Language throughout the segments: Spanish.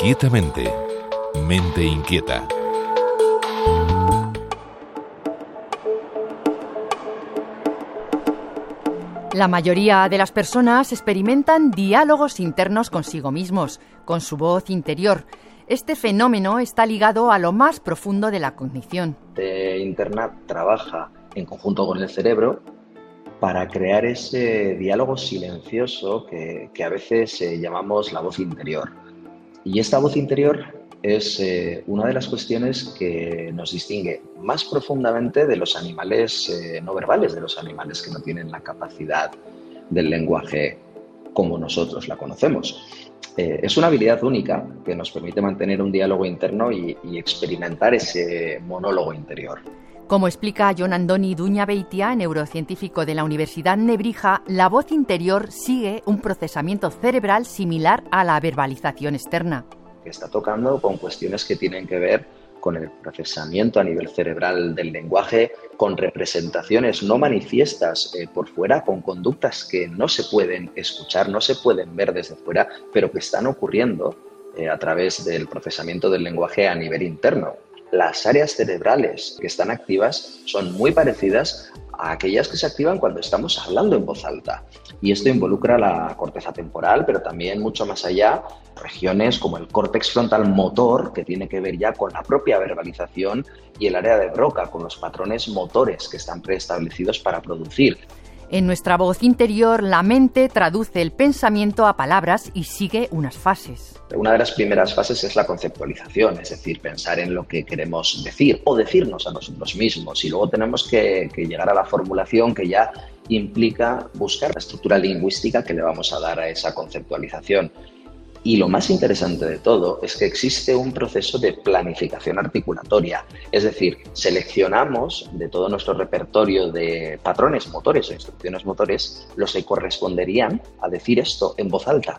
Inquietamente. Mente inquieta. La mayoría de las personas experimentan diálogos internos consigo mismos, con su voz interior. Este fenómeno está ligado a lo más profundo de la cognición. De interna trabaja en conjunto con el cerebro para crear ese diálogo silencioso que, a veces eh, llamamos la voz interior. Y esta voz interior es eh, una de las cuestiones que nos distingue más profundamente de los animales eh, no verbales, de los animales que no tienen la capacidad del lenguaje como nosotros la conocemos. es una habilidad única que nos permite mantener un diálogo interno y experimentar ese monólogo interior. Como explica John Andoni Duña Beitia, neurocientífico de la Universidad Nebrija, la voz interior sigue un procesamiento cerebral similar a la verbalización externa. Está tocando con cuestiones que tienen que ver con el procesamiento a nivel cerebral del lenguaje, con representaciones no manifiestas eh, por fuera, con conductas que no se pueden escuchar, no se pueden ver desde fuera, pero que están ocurriendo eh, a través del procesamiento del lenguaje a nivel interno las áreas cerebrales que están activas son muy parecidas a aquellas que se activan cuando estamos hablando en voz alta. Y esto involucra la corteza temporal, pero también mucho más allá, regiones como el córtex frontal motor, que tiene que ver ya con la propia verbalización, y el área de Broca, con los patrones motores que están preestablecidos para producir. En nuestra voz interior, la mente traduce el pensamiento a palabras y sigue unas fases. Una de las primeras fases es la conceptualización, es decir, pensar en lo que queremos decir o decirnos a nosotros mismos. Y luego tenemos que, llegar a la formulación que ya implica buscar la estructura lingüística que le vamos a dar a esa conceptualización. Y lo más interesante de todo es que existe un proceso de planificación articulatoria, es decir, seleccionamos de todo nuestro repertorio de patrones motores o instrucciones motores los que corresponderían a decir esto en voz alta.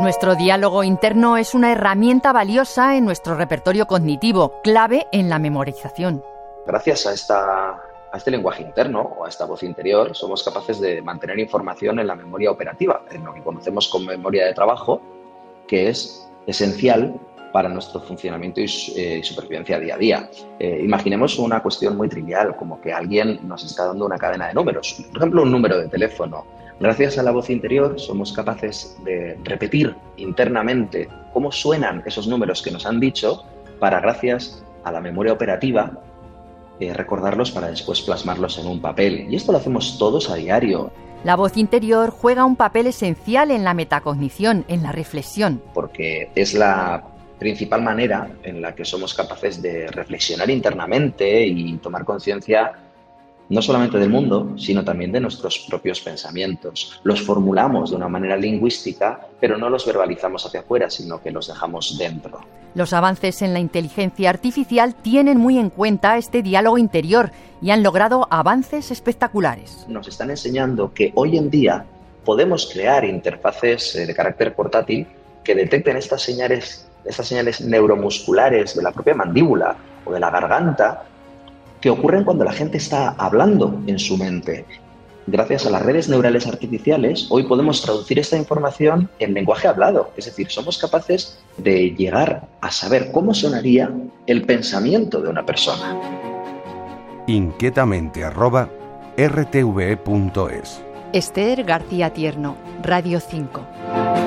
Nuestro diálogo interno es una herramienta valiosa en nuestro repertorio cognitivo, clave en la memorización. Gracias a esta a este lenguaje interno o a esta voz interior, somos capaces de mantener información en la memoria operativa, en lo que conocemos como memoria de trabajo, que es esencial para nuestro funcionamiento y, eh, supervivencia día a día. Eh, imaginemos una cuestión muy trivial, como que alguien nos está dando una cadena de números, por ejemplo, un número de teléfono. Gracias a la voz interior somos capaces de repetir internamente cómo suenan esos números que nos han dicho para, gracias a la memoria operativa, eh, recordarlos para después plasmarlos en un papel. Y esto lo hacemos todos a diario. La voz interior juega un papel esencial en la metacognición, en la reflexión. Porque es la principal manera en la que somos capaces de reflexionar internamente y tomar conciencia no solamente del mundo, sino también de nuestros propios pensamientos. Los formulamos de una manera lingüística, pero no los verbalizamos hacia afuera, sino que los dejamos dentro. Los avances en la inteligencia artificial tienen muy en cuenta este diálogo interior y han logrado avances espectaculares. Nos están enseñando que hoy en día podemos crear interfaces eh, de carácter portátil que detecten estas señales, estas señales neuromusculares de la propia mandíbula o de la garganta que ocurren cuando la gente está hablando en su mente. Gracias a las redes neurales artificiales, hoy podemos traducir esta información en lenguaje hablado, es decir, somos capaces de llegar a saber cómo sonaría el pensamiento de una persona. Inquietamente arroba rtve.es Esther García Tierno, Radio 5.